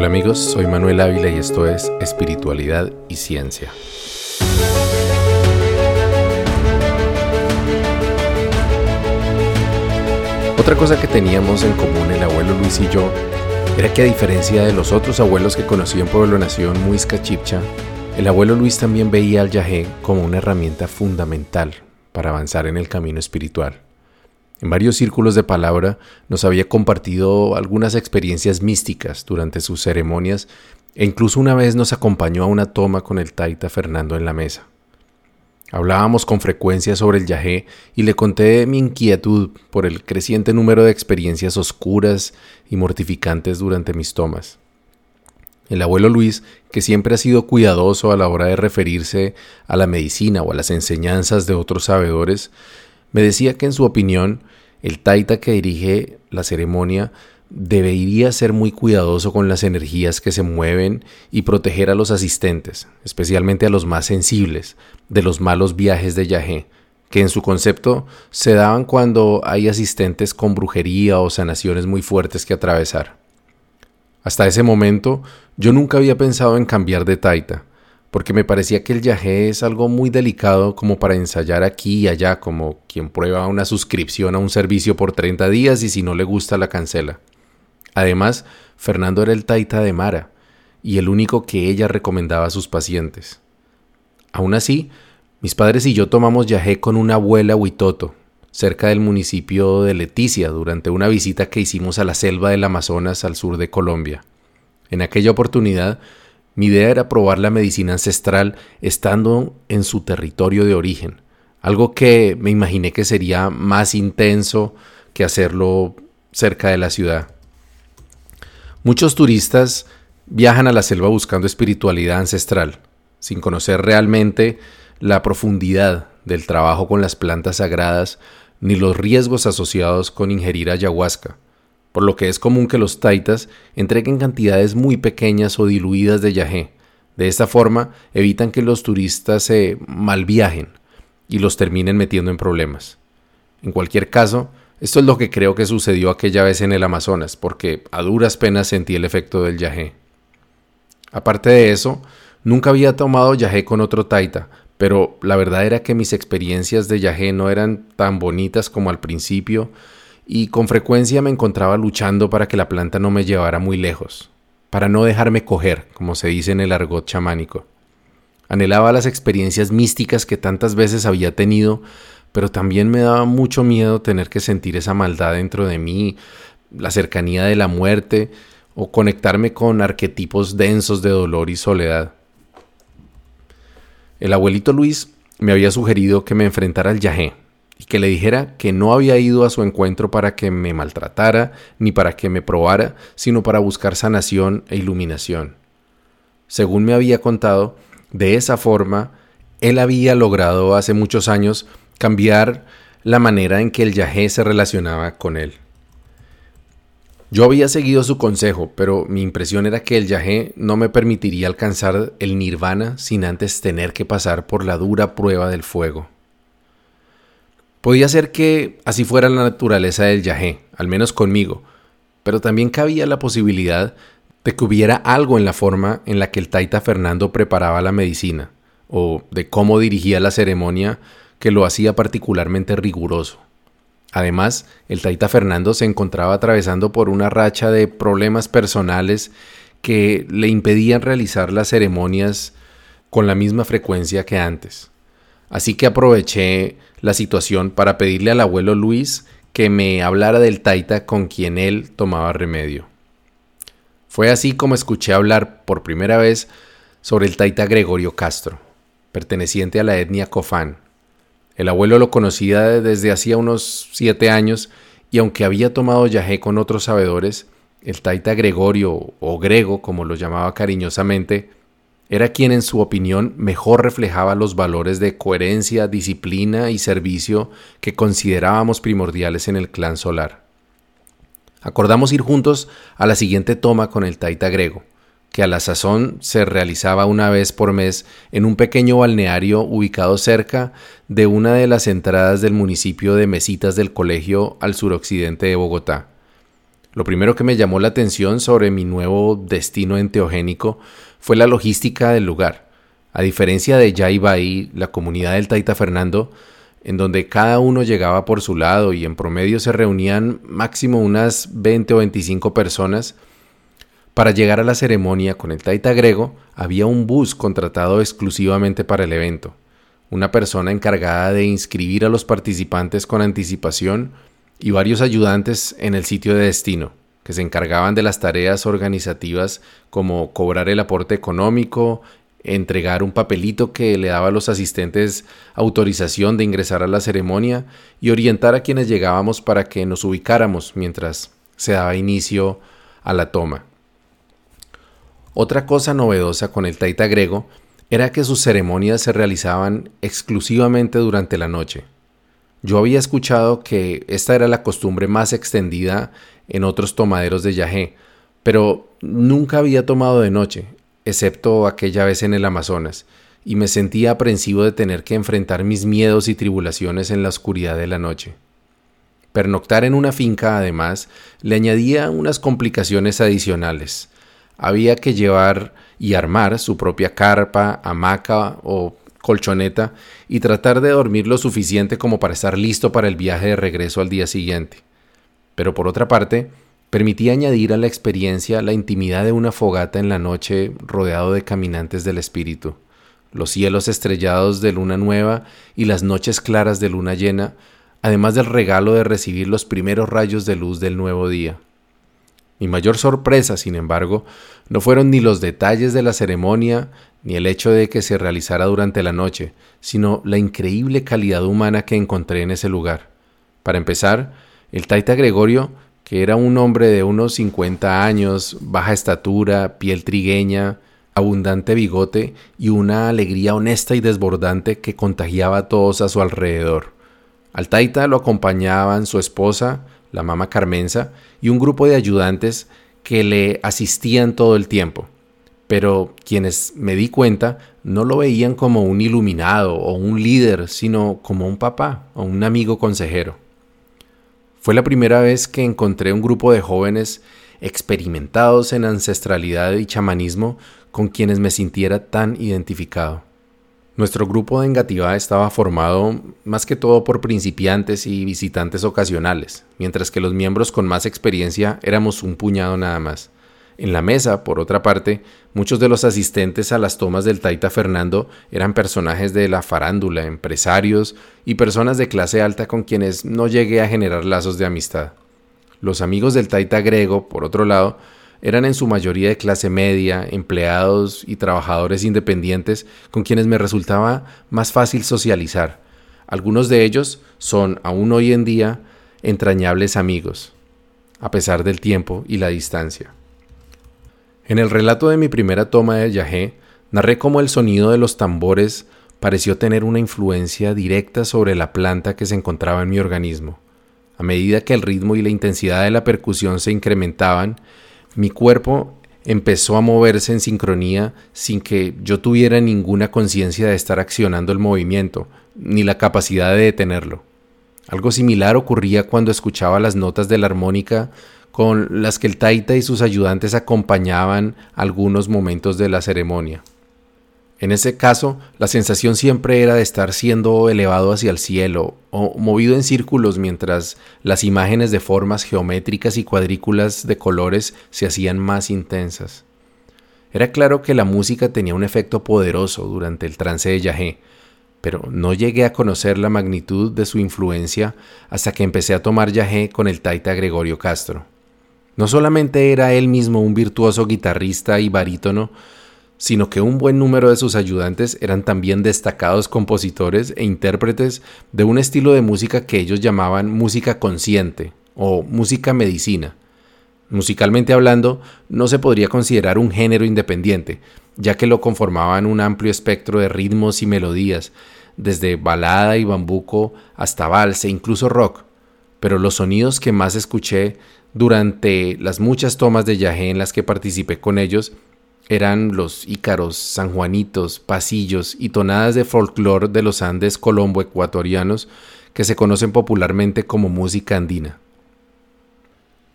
Hola amigos, soy Manuel Ávila y esto es Espiritualidad y Ciencia. Otra cosa que teníamos en común el abuelo Luis y yo era que a diferencia de los otros abuelos que conocí en Pueblo Nación, Muisca Chipcha, el abuelo Luis también veía al yagé como una herramienta fundamental para avanzar en el camino espiritual. En varios círculos de palabra nos había compartido algunas experiencias místicas durante sus ceremonias e incluso una vez nos acompañó a una toma con el taita Fernando en la mesa. Hablábamos con frecuencia sobre el yagé y le conté mi inquietud por el creciente número de experiencias oscuras y mortificantes durante mis tomas. El abuelo Luis, que siempre ha sido cuidadoso a la hora de referirse a la medicina o a las enseñanzas de otros sabedores, me decía que en su opinión el taita que dirige la ceremonia debería ser muy cuidadoso con las energías que se mueven y proteger a los asistentes, especialmente a los más sensibles, de los malos viajes de yagé, que en su concepto se daban cuando hay asistentes con brujería o sanaciones muy fuertes que atravesar. Hasta ese momento yo nunca había pensado en cambiar de taita, porque me parecía que el yagé es algo muy delicado como para ensayar aquí y allá, como quien prueba una suscripción a un servicio por 30 días y si no le gusta la cancela. Además, Fernando era el taita de Mara, y el único que ella recomendaba a sus pacientes. Aún así, mis padres y yo tomamos yagé con una abuela huitoto, cerca del municipio de Leticia, durante una visita que hicimos a la selva del Amazonas al sur de Colombia. En aquella oportunidad, mi idea era probar la medicina ancestral estando en su territorio de origen, algo que me imaginé que sería más intenso que hacerlo cerca de la ciudad. Muchos turistas viajan a la selva buscando espiritualidad ancestral, sin conocer realmente la profundidad del trabajo con las plantas sagradas ni los riesgos asociados con ingerir ayahuasca por lo que es común que los taitas entreguen cantidades muy pequeñas o diluidas de yagé. De esta forma evitan que los turistas se malviajen y los terminen metiendo en problemas. En cualquier caso, esto es lo que creo que sucedió aquella vez en el Amazonas, porque a duras penas sentí el efecto del yagé. Aparte de eso, nunca había tomado yagé con otro taita, pero la verdad era que mis experiencias de yagé no eran tan bonitas como al principio, y con frecuencia me encontraba luchando para que la planta no me llevara muy lejos, para no dejarme coger, como se dice en el argot chamánico. Anhelaba las experiencias místicas que tantas veces había tenido, pero también me daba mucho miedo tener que sentir esa maldad dentro de mí, la cercanía de la muerte o conectarme con arquetipos densos de dolor y soledad. El abuelito Luis me había sugerido que me enfrentara al yagé, y que le dijera que no había ido a su encuentro para que me maltratara ni para que me probara, sino para buscar sanación e iluminación. Según me había contado, de esa forma, él había logrado hace muchos años cambiar la manera en que el yagé se relacionaba con él. Yo había seguido su consejo, pero mi impresión era que el yagé no me permitiría alcanzar el nirvana sin antes tener que pasar por la dura prueba del fuego. Podía ser que así fuera la naturaleza del yagé, al menos conmigo, pero también cabía la posibilidad de que hubiera algo en la forma en la que el taita Fernando preparaba la medicina, o de cómo dirigía la ceremonia que lo hacía particularmente riguroso. Además, el taita Fernando se encontraba atravesando por una racha de problemas personales que le impedían realizar las ceremonias con la misma frecuencia que antes. Así que aproveché la situación para pedirle al abuelo Luis que me hablara del taita con quien él tomaba remedio. Fue así como escuché hablar por primera vez sobre el taita Gregorio Castro, perteneciente a la etnia Cofán. El abuelo lo conocía desde hacía unos siete años y aunque había tomado yagé con otros sabedores, el taita Gregorio, o Grego como lo llamaba cariñosamente, era quien en su opinión mejor reflejaba los valores de coherencia, disciplina y servicio que considerábamos primordiales en el clan solar. Acordamos ir juntos a la siguiente toma con el taita grego, que a la sazón se realizaba una vez por mes en un pequeño balneario ubicado cerca de una de las entradas del municipio de Mesitas del Colegio al suroccidente de Bogotá. Lo primero que me llamó la atención sobre mi nuevo destino enteogénico fue la logística del lugar. A diferencia de Yaibai, la comunidad del Taita Fernando, en donde cada uno llegaba por su lado y en promedio se reunían máximo unas 20 o 25 personas, para llegar a la ceremonia con el Taita Grego había un bus contratado exclusivamente para el evento, una persona encargada de inscribir a los participantes con anticipación y varios ayudantes en el sitio de destino, se encargaban de las tareas organizativas como cobrar el aporte económico, entregar un papelito que le daba a los asistentes autorización de ingresar a la ceremonia y orientar a quienes llegábamos para que nos ubicáramos mientras se daba inicio a la toma. Otra cosa novedosa con el taita grego era que sus ceremonias se realizaban exclusivamente durante la noche. Yo había escuchado que esta era la costumbre más extendida en otros tomaderos de yagé, pero nunca había tomado de noche, excepto aquella vez en el Amazonas, y me sentía aprensivo de tener que enfrentar mis miedos y tribulaciones en la oscuridad de la noche. Pernoctar en una finca, además, le añadía unas complicaciones adicionales. Había que llevar y armar su propia carpa, hamaca o colchoneta y tratar de dormir lo suficiente como para estar listo para el viaje de regreso al día siguiente. Pero por otra parte, permitía añadir a la experiencia la intimidad de una fogata en la noche rodeado de caminantes del espíritu, los cielos estrellados de luna nueva y las noches claras de luna llena, además del regalo de recibir los primeros rayos de luz del nuevo día. Mi mayor sorpresa, sin embargo, no fueron ni los detalles de la ceremonia, ni el hecho de que se realizara durante la noche, sino la increíble calidad humana que encontré en ese lugar. Para empezar, el Taita Gregorio, que era un hombre de unos 50 años, baja estatura, piel trigueña, abundante bigote y una alegría honesta y desbordante que contagiaba a todos a su alrededor. Al Taita lo acompañaban su esposa, la mamá Carmenza, y un grupo de ayudantes que le asistían todo el tiempo. Pero quienes me di cuenta no lo veían como un iluminado o un líder, sino como un papá o un amigo consejero. Fue la primera vez que encontré un grupo de jóvenes experimentados en ancestralidad y chamanismo con quienes me sintiera tan identificado. Nuestro grupo de Engativá estaba formado más que todo por principiantes y visitantes ocasionales, mientras que los miembros con más experiencia éramos un puñado nada más. En la mesa, por otra parte, muchos de los asistentes a las tomas del Taita Fernando eran personajes de la farándula, empresarios y personas de clase alta con quienes no llegué a generar lazos de amistad. Los amigos del Taita Grego, por otro lado, eran en su mayoría de clase media, empleados y trabajadores independientes con quienes me resultaba más fácil socializar. Algunos de ellos son aún hoy en día entrañables amigos, a pesar del tiempo y la distancia. En el relato de mi primera toma de Yahé, narré cómo el sonido de los tambores pareció tener una influencia directa sobre la planta que se encontraba en mi organismo. A medida que el ritmo y la intensidad de la percusión se incrementaban, mi cuerpo empezó a moverse en sincronía sin que yo tuviera ninguna conciencia de estar accionando el movimiento, ni la capacidad de detenerlo. Algo similar ocurría cuando escuchaba las notas de la armónica con las que el taita y sus ayudantes acompañaban algunos momentos de la ceremonia. En ese caso, la sensación siempre era de estar siendo elevado hacia el cielo o movido en círculos mientras las imágenes de formas geométricas y cuadrículas de colores se hacían más intensas. Era claro que la música tenía un efecto poderoso durante el trance de Yahé, pero no llegué a conocer la magnitud de su influencia hasta que empecé a tomar Yahé con el taita Gregorio Castro. No solamente era él mismo un virtuoso guitarrista y barítono, sino que un buen número de sus ayudantes eran también destacados compositores e intérpretes de un estilo de música que ellos llamaban música consciente o música medicina. Musicalmente hablando, no se podría considerar un género independiente, ya que lo conformaban un amplio espectro de ritmos y melodías, desde balada y bambuco hasta vals e incluso rock. Pero los sonidos que más escuché durante las muchas tomas de Yahé en las que participé con ellos eran los ícaros, sanjuanitos, pasillos y tonadas de folclore de los Andes colombo-ecuatorianos que se conocen popularmente como música andina.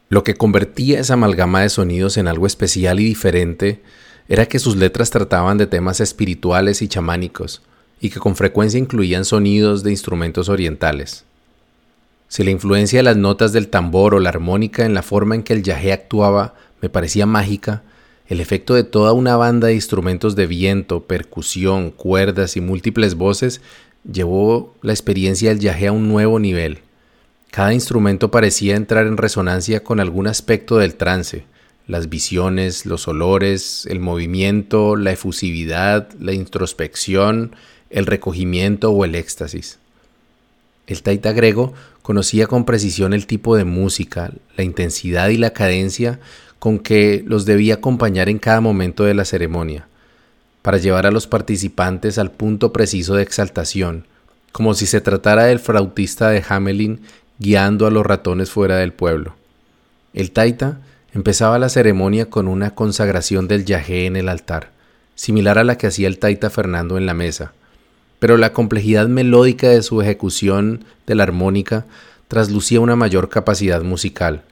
Lo que convertía esa amalgama de sonidos en algo especial y diferente era que sus letras trataban de temas espirituales y chamánicos, y que con frecuencia incluían sonidos de instrumentos orientales. Si la influencia de las notas del tambor o la armónica en la forma en que el yagé actuaba me parecía mágica, el efecto de toda una banda de instrumentos de viento, percusión, cuerdas y múltiples voces llevó la experiencia del yagé a un nuevo nivel. Cada instrumento parecía entrar en resonancia con algún aspecto del trance, las visiones, los olores, el movimiento, la efusividad, la introspección, el recogimiento o el éxtasis. El taita grego conocía con precisión el tipo de música, la intensidad y la cadencia con que los debía acompañar en cada momento de la ceremonia, para llevar a los participantes al punto preciso de exaltación, como si se tratara del flautista de Hamelin guiando a los ratones fuera del pueblo. El taita empezaba la ceremonia con una consagración del yagé en el altar, similar a la que hacía el taita Fernando en la mesa, pero la complejidad melódica de su ejecución de la armónica traslucía una mayor capacidad musical.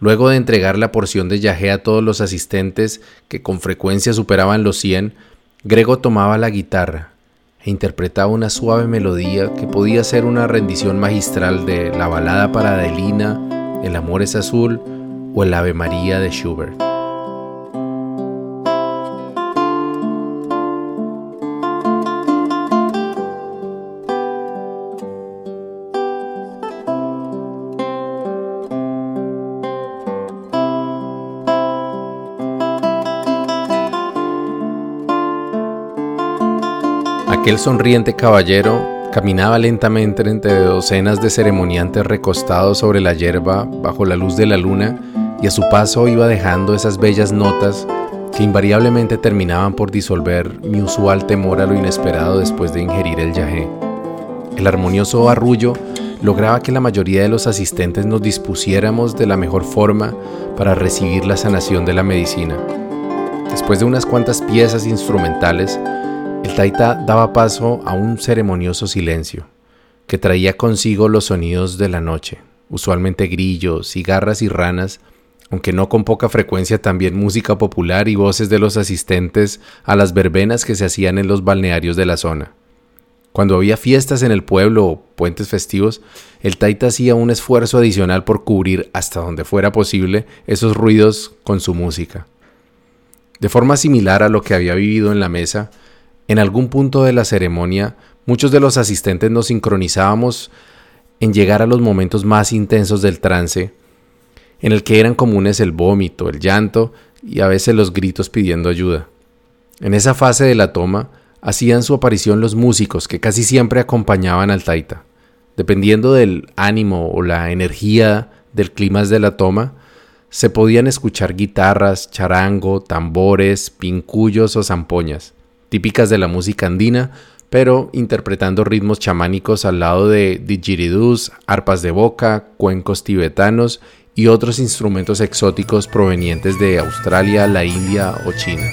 Luego de entregar la porción de yagé a todos los asistentes, que con frecuencia superaban los cien, Grego tomaba la guitarra e interpretaba una suave melodía que podía ser una rendición magistral de la balada para Adelina, El amor es azul o el Ave María de Schubert. Aquel sonriente caballero caminaba lentamente entre docenas de ceremoniantes recostados sobre la hierba bajo la luz de la luna y a su paso iba dejando esas bellas notas que invariablemente terminaban por disolver mi usual temor a lo inesperado después de ingerir el yagé. El armonioso arrullo lograba que la mayoría de los asistentes nos dispusiéramos de la mejor forma para recibir la sanación de la medicina. Después de unas cuantas piezas instrumentales, taita daba paso a un ceremonioso silencio, que traía consigo los sonidos de la noche, usualmente grillos, cigarras y ranas, aunque no con poca frecuencia también música popular y voces de los asistentes a las verbenas que se hacían en los balnearios de la zona. Cuando había fiestas en el pueblo o puentes festivos, el taita hacía un esfuerzo adicional por cubrir hasta donde fuera posible esos ruidos con su música. De forma similar a lo que había vivido en la mesa, en algún punto de la ceremonia, muchos de los asistentes nos sincronizábamos en llegar a los momentos más intensos del trance, en el que eran comunes el vómito, el llanto y a veces los gritos pidiendo ayuda. En esa fase de la toma hacían su aparición los músicos que casi siempre acompañaban al taita. Dependiendo del ánimo o la energía del clima de la toma, se podían escuchar guitarras, charango, tambores, pincuyos o zampoñas típicas de la música andina, pero interpretando ritmos chamánicos al lado de didgeridús, arpas de boca, cuencos tibetanos y otros instrumentos exóticos provenientes de Australia, la India o China.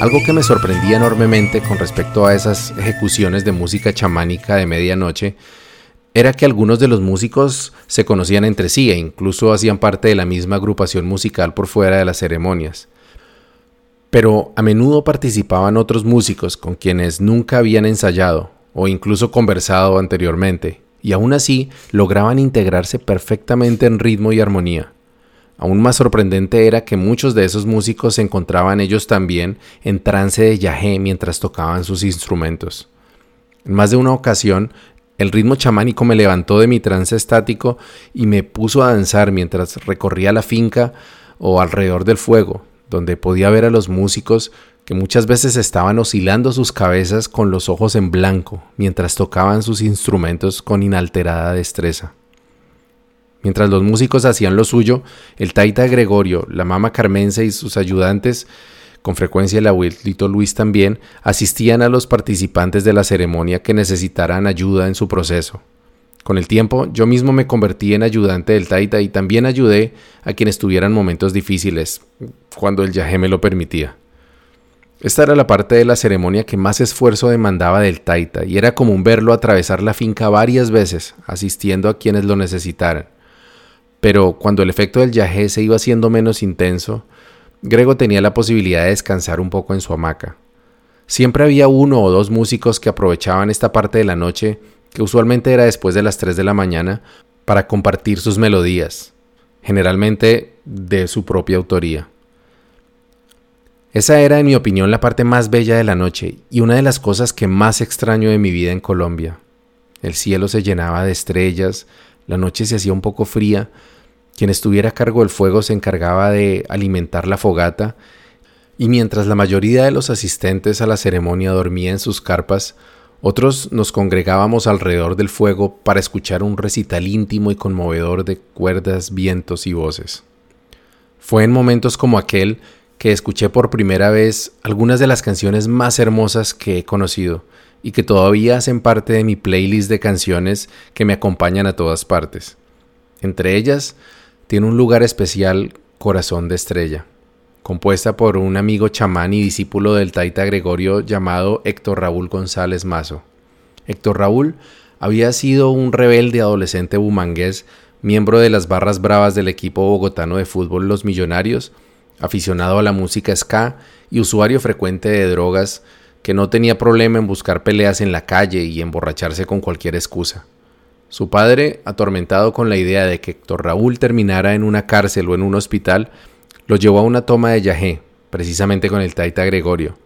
Algo que me sorprendía enormemente con respecto a esas ejecuciones de música chamánica de medianoche era que algunos de los músicos se conocían entre sí e incluso hacían parte de la misma agrupación musical por fuera de las ceremonias. Pero a menudo participaban otros músicos con quienes nunca habían ensayado o incluso conversado anteriormente, y aún así lograban integrarse perfectamente en ritmo y armonía. Aún más sorprendente era que muchos de esos músicos se encontraban ellos también en trance de yagé mientras tocaban sus instrumentos. En más de una ocasión, el ritmo chamánico me levantó de mi trance estático y me puso a danzar mientras recorría la finca o alrededor del fuego, donde podía ver a los músicos que muchas veces estaban oscilando sus cabezas con los ojos en blanco mientras tocaban sus instrumentos con inalterada destreza. Mientras los músicos hacían lo suyo, el taita Gregorio, la mama Carmense y sus ayudantes con frecuencia el abuelito Luis también, asistían a los participantes de la ceremonia que necesitaran ayuda en su proceso. Con el tiempo, yo mismo me convertí en ayudante del Taita y también ayudé a quienes tuvieran momentos difíciles, cuando el yajé me lo permitía. Esta era la parte de la ceremonia que más esfuerzo demandaba del Taita y era común verlo atravesar la finca varias veces, asistiendo a quienes lo necesitaran. Pero cuando el efecto del yajé se iba haciendo menos intenso, Grego tenía la posibilidad de descansar un poco en su hamaca. Siempre había uno o dos músicos que aprovechaban esta parte de la noche, que usualmente era después de las 3 de la mañana, para compartir sus melodías, generalmente de su propia autoría. Esa era, en mi opinión, la parte más bella de la noche y una de las cosas que más extraño de mi vida en Colombia. El cielo se llenaba de estrellas, la noche se hacía un poco fría, quien estuviera a cargo del fuego se encargaba de alimentar la fogata, y mientras la mayoría de los asistentes a la ceremonia dormía en sus carpas, otros nos congregábamos alrededor del fuego para escuchar un recital íntimo y conmovedor de cuerdas, vientos y voces. Fue en momentos como aquel que escuché por primera vez algunas de las canciones más hermosas que he conocido y que todavía hacen parte de mi playlist de canciones que me acompañan a todas partes. Entre ellas, tiene un lugar especial Corazón de Estrella, compuesta por un amigo chamán y discípulo del taita Gregorio llamado Héctor Raúl González Mazo. Héctor Raúl había sido un rebelde adolescente bumangués, miembro de las barras bravas del equipo bogotano de fútbol Los Millonarios, aficionado a la música ska y usuario frecuente de drogas, que no tenía problema en buscar peleas en la calle y emborracharse con cualquier excusa. Su padre, atormentado con la idea de que Héctor Raúl terminara en una cárcel o en un hospital, lo llevó a una toma de yajé, precisamente con el taita Gregorio.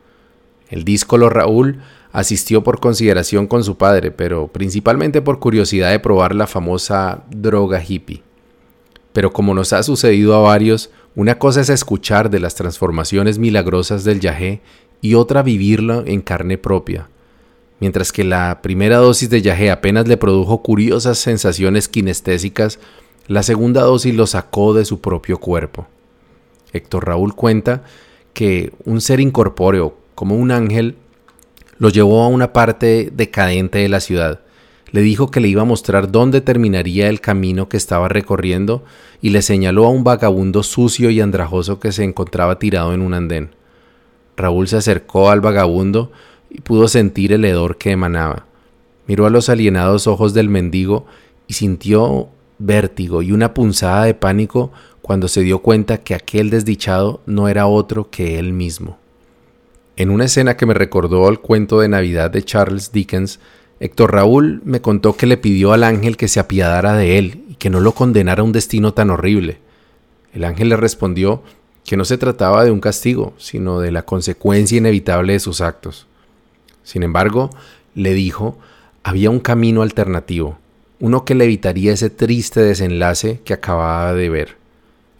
El díscolo Raúl asistió por consideración con su padre, pero principalmente por curiosidad de probar la famosa droga hippie. Pero como nos ha sucedido a varios, una cosa es escuchar de las transformaciones milagrosas del yagé y otra vivirla en carne propia. Mientras que la primera dosis de yagé apenas le produjo curiosas sensaciones kinestésicas, la segunda dosis lo sacó de su propio cuerpo. Héctor Raúl cuenta que un ser incorpóreo, como un ángel, lo llevó a una parte decadente de la ciudad, le dijo que le iba a mostrar dónde terminaría el camino que estaba recorriendo y le señaló a un vagabundo sucio y andrajoso que se encontraba tirado en un andén. Raúl se acercó al vagabundo y pudo sentir el hedor que emanaba. Miró a los alienados ojos del mendigo y sintió vértigo y una punzada de pánico cuando se dio cuenta que aquel desdichado no era otro que él mismo. En una escena que me recordó al cuento de Navidad de Charles Dickens, Héctor Raúl me contó que le pidió al ángel que se apiadara de él y que no lo condenara a un destino tan horrible. El ángel le respondió que no se trataba de un castigo, sino de la consecuencia inevitable de sus actos. Sin embargo, le dijo, había un camino alternativo, uno que le evitaría ese triste desenlace que acababa de ver.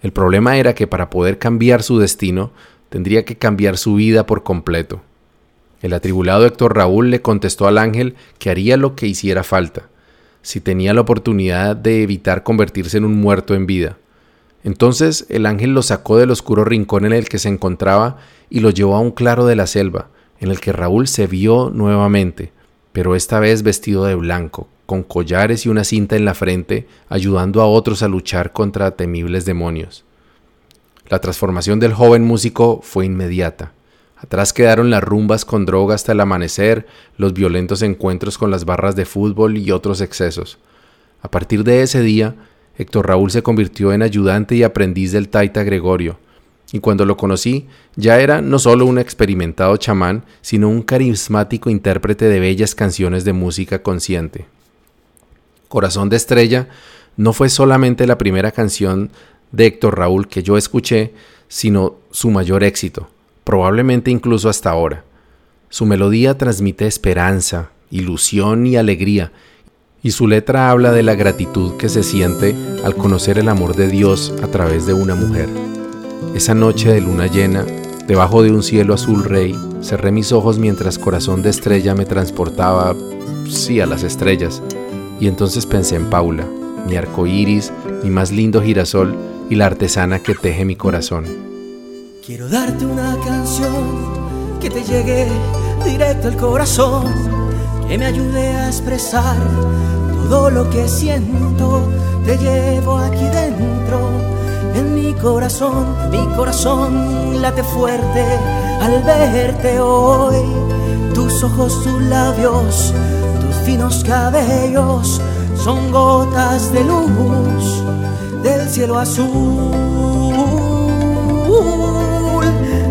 El problema era que para poder cambiar su destino, tendría que cambiar su vida por completo. El atribulado Héctor Raúl le contestó al ángel que haría lo que hiciera falta, si tenía la oportunidad de evitar convertirse en un muerto en vida. Entonces el ángel lo sacó del oscuro rincón en el que se encontraba y lo llevó a un claro de la selva, en el que Raúl se vio nuevamente, pero esta vez vestido de blanco, con collares y una cinta en la frente, ayudando a otros a luchar contra temibles demonios. La transformación del joven músico fue inmediata. Atrás quedaron las rumbas con droga hasta el amanecer, los violentos encuentros con las barras de fútbol y otros excesos. A partir de ese día, Héctor Raúl se convirtió en ayudante y aprendiz del Taita Gregorio, y cuando lo conocí ya era no solo un experimentado chamán, sino un carismático intérprete de bellas canciones de música consciente. Corazón de Estrella no fue solamente la primera canción de Héctor Raúl que yo escuché, sino su mayor éxito probablemente incluso hasta ahora. Su melodía transmite esperanza, ilusión y alegría, y su letra habla de la gratitud que se siente al conocer el amor de Dios a través de una mujer. Esa noche de luna llena, debajo de un cielo azul rey, cerré mis ojos mientras corazón de estrella me transportaba, sí, a las estrellas, y entonces pensé en Paula, mi arco iris, mi más lindo girasol y la artesana que teje mi corazón. Quiero darte una canción que te llegue directo al corazón, que me ayude a expresar todo lo que siento. Te llevo aquí dentro, en mi corazón, mi corazón late fuerte al verte hoy. Tus ojos, tus labios, tus finos cabellos son gotas de luz del cielo azul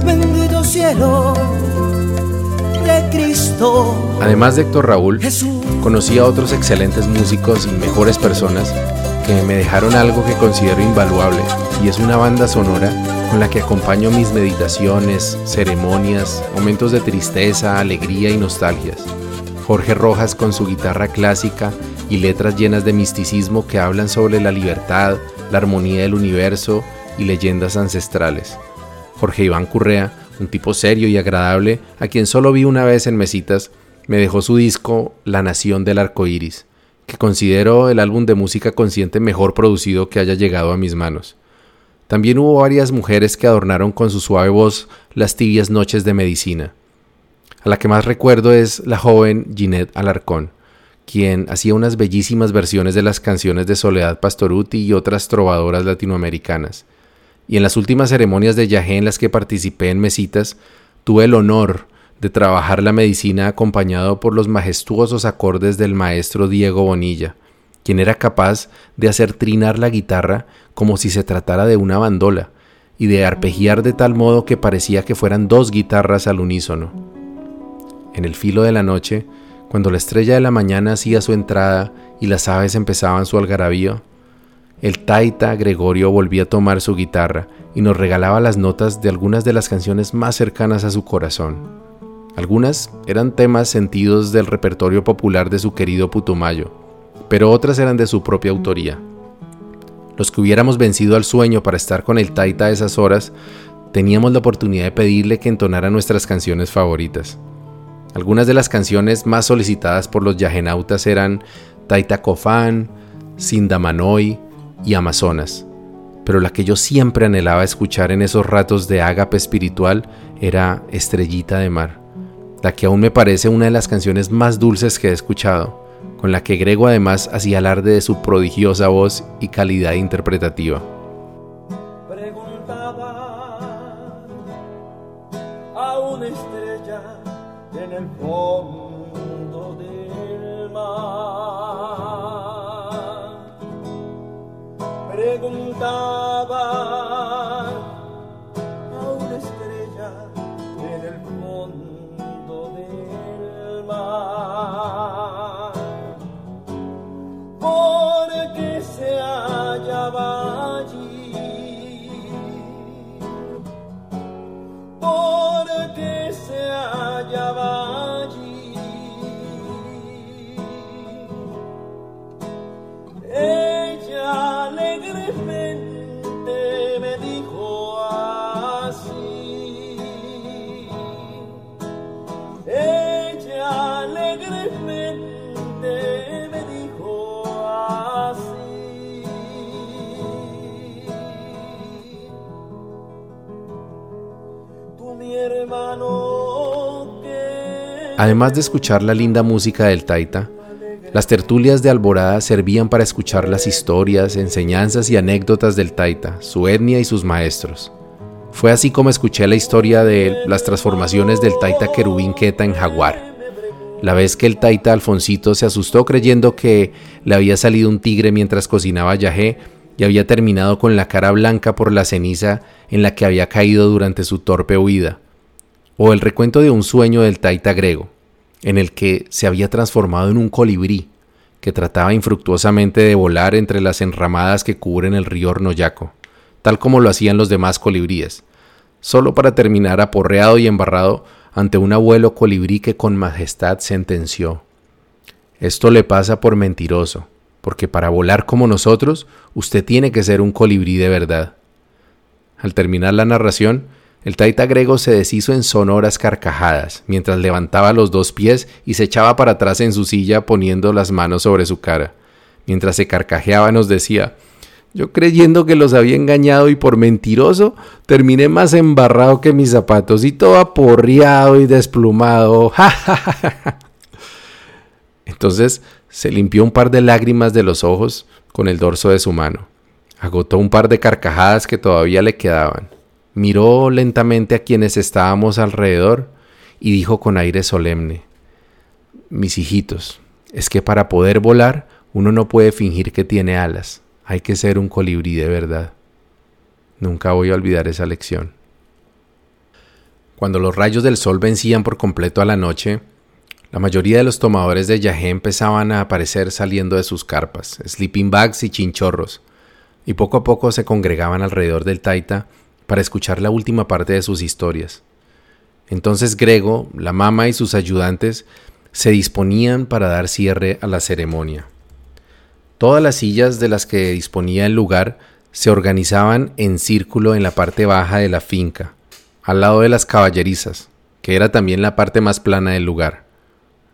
bendito cielo. Además de Héctor Raúl, conocí a otros excelentes músicos y mejores personas que me dejaron algo que considero invaluable y es una banda sonora con la que acompaño mis meditaciones, ceremonias, momentos de tristeza, alegría y nostalgias. Jorge Rojas con su guitarra clásica y letras llenas de misticismo que hablan sobre la libertad, la armonía del universo y leyendas ancestrales. Jorge Iván Currea, un tipo serio y agradable, a quien solo vi una vez en mesitas, me dejó su disco La Nación del Arco Iris, que considero el álbum de música consciente mejor producido que haya llegado a mis manos. También hubo varias mujeres que adornaron con su suave voz las tibias noches de medicina. A la que más recuerdo es la joven Ginette Alarcón, quien hacía unas bellísimas versiones de las canciones de Soledad Pastoruti y otras trovadoras latinoamericanas y en las últimas ceremonias de Yahé en las que participé en mesitas, tuve el honor de trabajar la medicina acompañado por los majestuosos acordes del maestro Diego Bonilla, quien era capaz de hacer trinar la guitarra como si se tratara de una bandola y de arpegiar de tal modo que parecía que fueran dos guitarras al unísono. En el filo de la noche, cuando la estrella de la mañana hacía su entrada y las aves empezaban su algarabío, el taita Gregorio volvía a tomar su guitarra y nos regalaba las notas de algunas de las canciones más cercanas a su corazón. Algunas eran temas sentidos del repertorio popular de su querido Putumayo, pero otras eran de su propia autoría. Los que hubiéramos vencido al sueño para estar con el taita a esas horas, teníamos la oportunidad de pedirle que entonara nuestras canciones favoritas. Algunas de las canciones más solicitadas por los yagenautas eran Taita Cofán, Sindamanoy, y Amazonas, pero la que yo siempre anhelaba escuchar en esos ratos de ágape espiritual era Estrellita de Mar, la que aún me parece una de las canciones más dulces que he escuchado, con la que Grego además hacía alarde de su prodigiosa voz y calidad interpretativa. Bye. Además de escuchar la linda música del Taita, las tertulias de Alborada servían para escuchar las historias, enseñanzas y anécdotas del Taita, su etnia y sus maestros. Fue así como escuché la historia de las transformaciones del Taita Querubín Queta en Jaguar. La vez que el Taita Alfoncito se asustó creyendo que le había salido un tigre mientras cocinaba yajé y había terminado con la cara blanca por la ceniza en la que había caído durante su torpe huida. O el recuento de un sueño del Taita Grego, en el que se había transformado en un colibrí, que trataba infructuosamente de volar entre las enramadas que cubren el río Ornoyaco, tal como lo hacían los demás colibríes, solo para terminar aporreado y embarrado ante un abuelo colibrí que con majestad sentenció. Esto le pasa por mentiroso, porque para volar como nosotros, usted tiene que ser un colibrí de verdad. Al terminar la narración, el taita grego se deshizo en sonoras carcajadas, mientras levantaba los dos pies y se echaba para atrás en su silla poniendo las manos sobre su cara. Mientras se carcajeaba nos decía, Yo creyendo que los había engañado y por mentiroso terminé más embarrado que mis zapatos y todo aporreado y desplumado. Entonces se limpió un par de lágrimas de los ojos con el dorso de su mano. Agotó un par de carcajadas que todavía le quedaban. Miró lentamente a quienes estábamos alrededor y dijo con aire solemne, Mis hijitos, es que para poder volar uno no puede fingir que tiene alas, hay que ser un colibrí de verdad. Nunca voy a olvidar esa lección. Cuando los rayos del sol vencían por completo a la noche, la mayoría de los tomadores de yagé empezaban a aparecer saliendo de sus carpas, sleeping bags y chinchorros, y poco a poco se congregaban alrededor del taita para escuchar la última parte de sus historias. Entonces Grego, la mama y sus ayudantes se disponían para dar cierre a la ceremonia. Todas las sillas de las que disponía el lugar se organizaban en círculo en la parte baja de la finca, al lado de las caballerizas, que era también la parte más plana del lugar.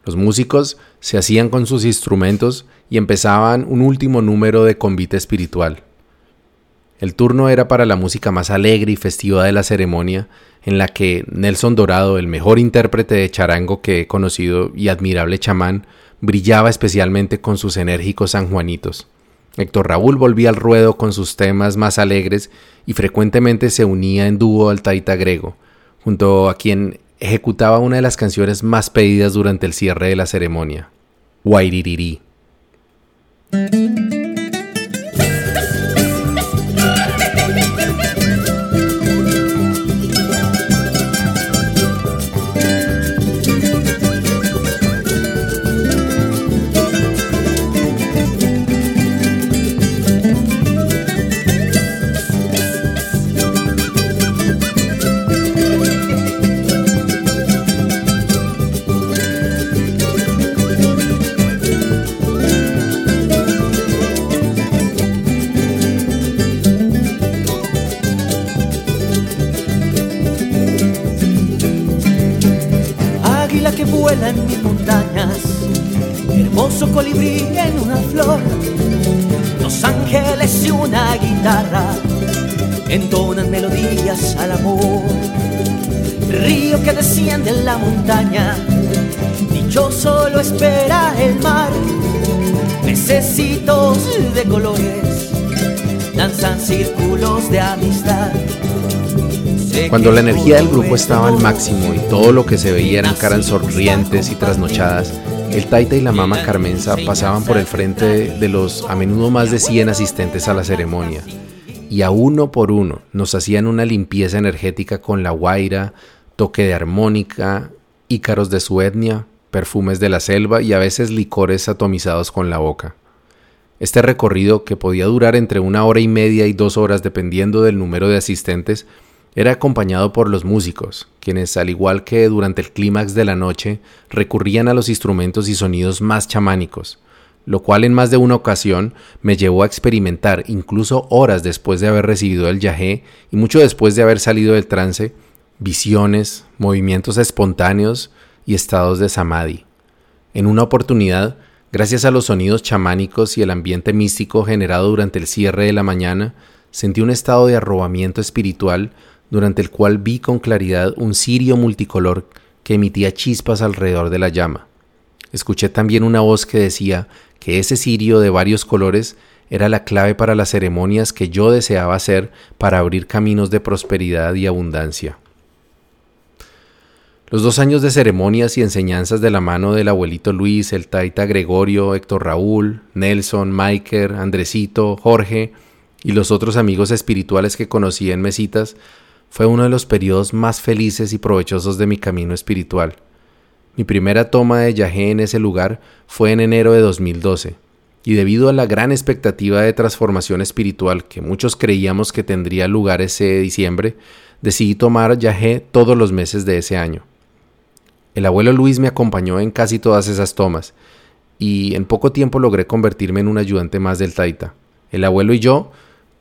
Los músicos se hacían con sus instrumentos y empezaban un último número de convite espiritual. El turno era para la música más alegre y festiva de la ceremonia, en la que Nelson Dorado, el mejor intérprete de charango que he conocido y admirable chamán, brillaba especialmente con sus enérgicos sanjuanitos. Héctor Raúl volvía al ruedo con sus temas más alegres y frecuentemente se unía en dúo al taita grego, junto a quien ejecutaba una de las canciones más pedidas durante el cierre de la ceremonia, Guairirirí. Guitarra entonan melodías al amor, río que desciende en la montaña, dichoso lo espera el mar, necesitos de colores danzan círculos de amistad. Cuando la energía del grupo estaba al máximo y todo lo que se veía eran caras sonrientes y trasnochadas, el Taita y la Mama Carmenza pasaban por el frente de los a menudo más de 100 asistentes a la ceremonia y a uno por uno nos hacían una limpieza energética con la guaira, toque de armónica, ícaros de su etnia, perfumes de la selva y a veces licores atomizados con la boca. Este recorrido, que podía durar entre una hora y media y dos horas dependiendo del número de asistentes, era acompañado por los músicos, quienes, al igual que durante el clímax de la noche, recurrían a los instrumentos y sonidos más chamánicos, lo cual en más de una ocasión me llevó a experimentar, incluso horas después de haber recibido el yagé y mucho después de haber salido del trance, visiones, movimientos espontáneos y estados de samadhi. En una oportunidad, gracias a los sonidos chamánicos y el ambiente místico generado durante el cierre de la mañana, sentí un estado de arrobamiento espiritual durante el cual vi con claridad un cirio multicolor que emitía chispas alrededor de la llama. Escuché también una voz que decía que ese cirio de varios colores era la clave para las ceremonias que yo deseaba hacer para abrir caminos de prosperidad y abundancia. Los dos años de ceremonias y enseñanzas de la mano del abuelito Luis, el taita Gregorio, Héctor Raúl, Nelson, Maiker, Andresito, Jorge y los otros amigos espirituales que conocí en mesitas fue uno de los periodos más felices y provechosos de mi camino espiritual. Mi primera toma de yagé en ese lugar fue en enero de 2012, y debido a la gran expectativa de transformación espiritual que muchos creíamos que tendría lugar ese diciembre, decidí tomar yagé todos los meses de ese año. El abuelo Luis me acompañó en casi todas esas tomas, y en poco tiempo logré convertirme en un ayudante más del Taita. El abuelo y yo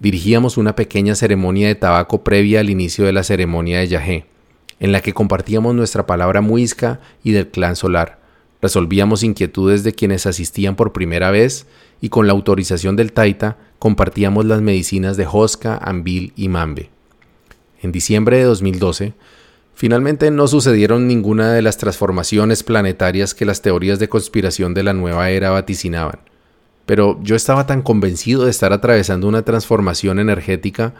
dirigíamos una pequeña ceremonia de tabaco previa al inicio de la ceremonia de Yahé, en la que compartíamos nuestra palabra muisca y del clan solar, resolvíamos inquietudes de quienes asistían por primera vez y con la autorización del Taita compartíamos las medicinas de Josca, Ambil y Mambe. En diciembre de 2012, finalmente no sucedieron ninguna de las transformaciones planetarias que las teorías de conspiración de la nueva era vaticinaban. Pero yo estaba tan convencido de estar atravesando una transformación energética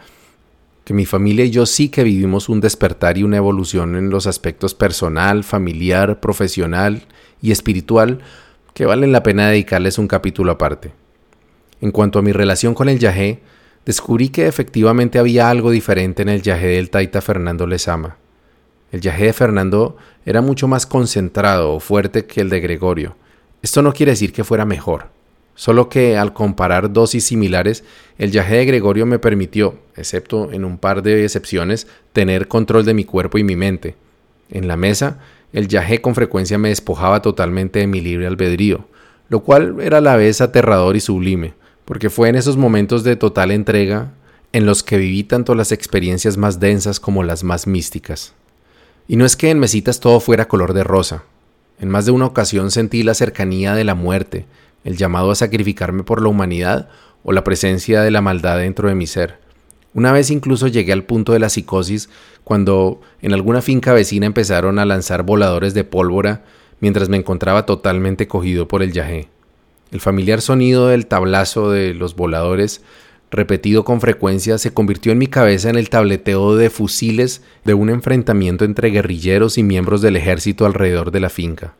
que mi familia y yo sí que vivimos un despertar y una evolución en los aspectos personal, familiar, profesional y espiritual que valen la pena dedicarles un capítulo aparte. En cuanto a mi relación con el yajé, descubrí que efectivamente había algo diferente en el yajé del taita Fernando Lezama. El yajé de Fernando era mucho más concentrado o fuerte que el de Gregorio. Esto no quiere decir que fuera mejor, solo que al comparar dosis similares, el yajé de Gregorio me permitió, excepto en un par de excepciones, tener control de mi cuerpo y mi mente. En la mesa, el yajé con frecuencia me despojaba totalmente de mi libre albedrío, lo cual era a la vez aterrador y sublime, porque fue en esos momentos de total entrega en los que viví tanto las experiencias más densas como las más místicas. Y no es que en mesitas todo fuera color de rosa. En más de una ocasión sentí la cercanía de la muerte, el llamado a sacrificarme por la humanidad o la presencia de la maldad dentro de mi ser. Una vez incluso llegué al punto de la psicosis cuando en alguna finca vecina empezaron a lanzar voladores de pólvora mientras me encontraba totalmente cogido por el yajé. El familiar sonido del tablazo de los voladores, repetido con frecuencia, se convirtió en mi cabeza en el tableteo de fusiles de un enfrentamiento entre guerrilleros y miembros del ejército alrededor de la finca.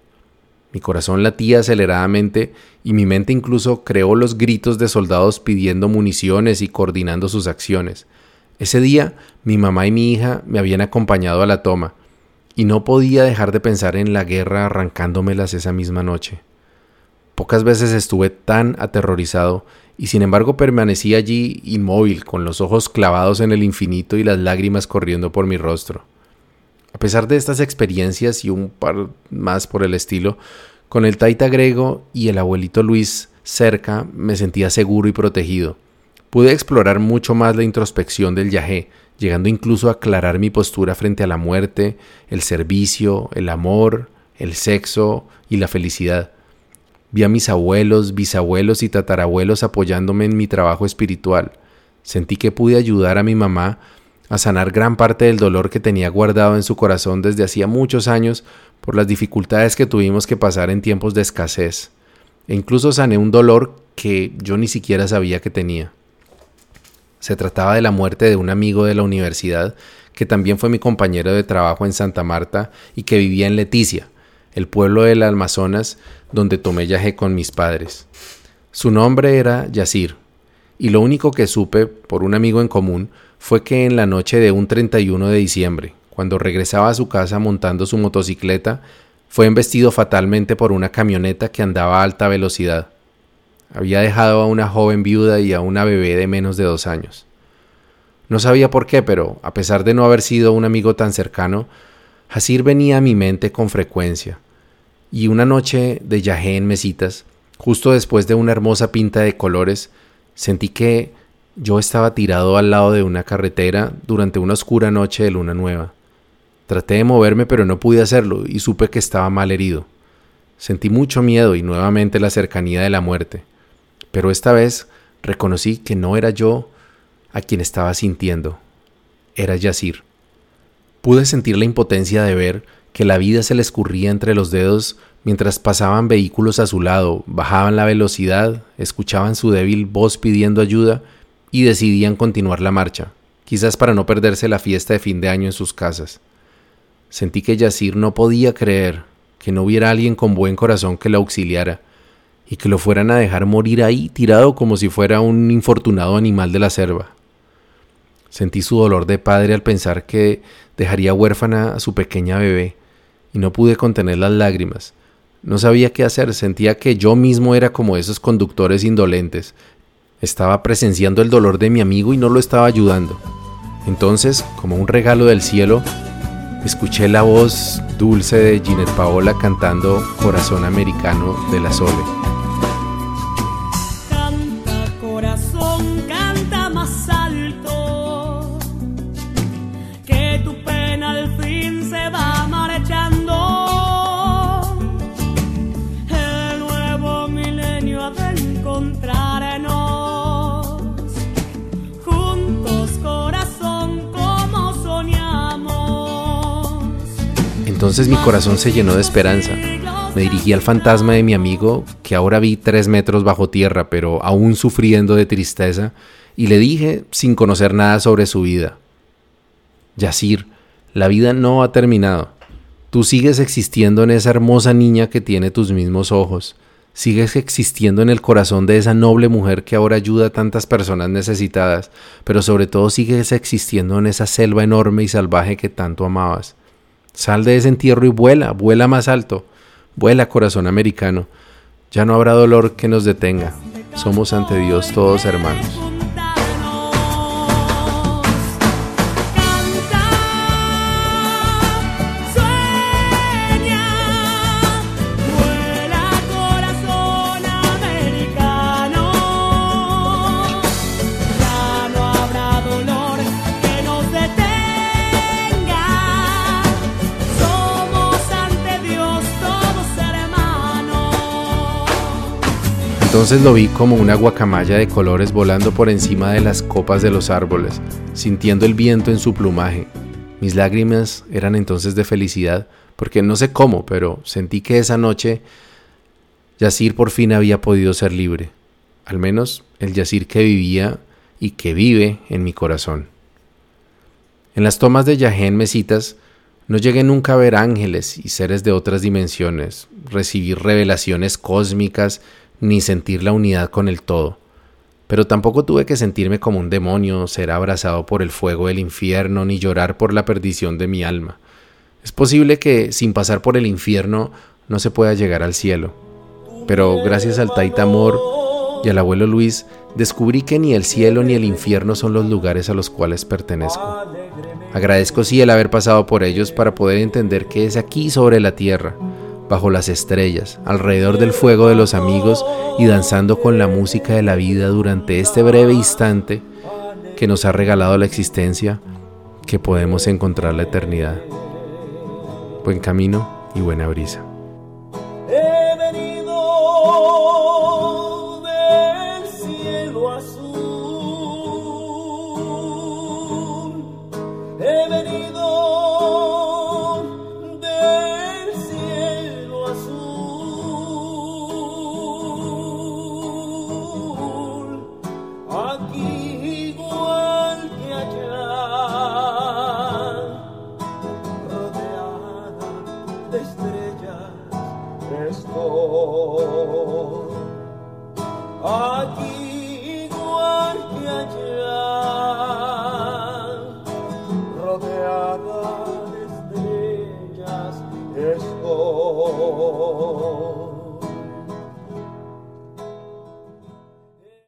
Mi corazón latía aceleradamente y mi mente incluso creó los gritos de soldados pidiendo municiones y coordinando sus acciones. Ese día mi mamá y mi hija me habían acompañado a la toma, y no podía dejar de pensar en la guerra arrancándomelas esa misma noche. Pocas veces estuve tan aterrorizado y sin embargo permanecí allí inmóvil, con los ojos clavados en el infinito y las lágrimas corriendo por mi rostro. A pesar de estas experiencias y un par más por el estilo, con el taita grego y el abuelito Luis cerca me sentía seguro y protegido. Pude explorar mucho más la introspección del yajé, llegando incluso a aclarar mi postura frente a la muerte, el servicio, el amor, el sexo y la felicidad. Vi a mis abuelos, bisabuelos y tatarabuelos apoyándome en mi trabajo espiritual. Sentí que pude ayudar a mi mamá a sanar gran parte del dolor que tenía guardado en su corazón desde hacía muchos años por las dificultades que tuvimos que pasar en tiempos de escasez, e incluso sané un dolor que yo ni siquiera sabía que tenía. Se trataba de la muerte de un amigo de la universidad que también fue mi compañero de trabajo en Santa Marta y que vivía en Leticia, el pueblo del Amazonas donde tomé viaje con mis padres. Su nombre era Yacir, y lo único que supe por un amigo en común fue que en la noche de un 31 de diciembre, cuando regresaba a su casa montando su motocicleta, fue embestido fatalmente por una camioneta que andaba a alta velocidad. Había dejado a una joven viuda y a una bebé de menos de dos años. No sabía por qué, pero a pesar de no haber sido un amigo tan cercano, Hasir venía a mi mente con frecuencia. Y una noche de yajé en mesitas, justo después de una hermosa pinta de colores, sentí que yo estaba tirado al lado de una carretera durante una oscura noche de luna nueva. Traté de moverme pero no pude hacerlo y supe que estaba mal herido. Sentí mucho miedo y nuevamente la cercanía de la muerte, pero esta vez reconocí que no era yo a quien estaba sintiendo, era Yacir. Pude sentir la impotencia de ver que la vida se le escurría entre los dedos mientras pasaban vehículos a su lado, bajaban la velocidad, escuchaban su débil voz pidiendo ayuda y decidían continuar la marcha, quizás para no perderse la fiesta de fin de año en sus casas. Sentí que Yacir no podía creer que no hubiera alguien con buen corazón que lo auxiliara y que lo fueran a dejar morir ahí tirado como si fuera un infortunado animal de la selva. Sentí su dolor de padre al pensar que dejaría huérfana a su pequeña bebé y no pude contener las lágrimas. No sabía qué hacer, sentía que yo mismo era como esos conductores indolentes, estaba presenciando el dolor de mi amigo y no lo estaba ayudando. Entonces, como un regalo del cielo, escuché la voz dulce de Ginette Paola cantando Corazón Americano de la Sole. Entonces mi corazón se llenó de esperanza. Me dirigí al fantasma de mi amigo, que ahora vi tres metros bajo tierra, pero aún sufriendo de tristeza, y le dije, sin conocer nada sobre su vida, Yacir, la vida no ha terminado. Tú sigues existiendo en esa hermosa niña que tiene tus mismos ojos. Sigues existiendo en el corazón de esa noble mujer que ahora ayuda a tantas personas necesitadas, pero sobre todo sigues existiendo en esa selva enorme y salvaje que tanto amabas. Sal de ese entierro y vuela, vuela más alto. Vuela, corazón americano. Ya no habrá dolor que nos detenga. Somos ante Dios todos hermanos. Entonces lo vi como una guacamaya de colores volando por encima de las copas de los árboles, sintiendo el viento en su plumaje. Mis lágrimas eran entonces de felicidad, porque no sé cómo, pero sentí que esa noche Yacir por fin había podido ser libre, al menos el Yacir que vivía y que vive en mi corazón. En las tomas de Yahén Mesitas no llegué nunca a ver ángeles y seres de otras dimensiones, recibir revelaciones cósmicas ni sentir la unidad con el todo. Pero tampoco tuve que sentirme como un demonio, ser abrazado por el fuego del infierno, ni llorar por la perdición de mi alma. Es posible que sin pasar por el infierno no se pueda llegar al cielo. Pero gracias al Taita Amor y al abuelo Luis, descubrí que ni el cielo ni el infierno son los lugares a los cuales pertenezco. Agradezco sí el haber pasado por ellos para poder entender que es aquí sobre la tierra, bajo las estrellas, alrededor del fuego de los amigos y danzando con la música de la vida durante este breve instante que nos ha regalado la existencia, que podemos encontrar la eternidad. Buen camino y buena brisa.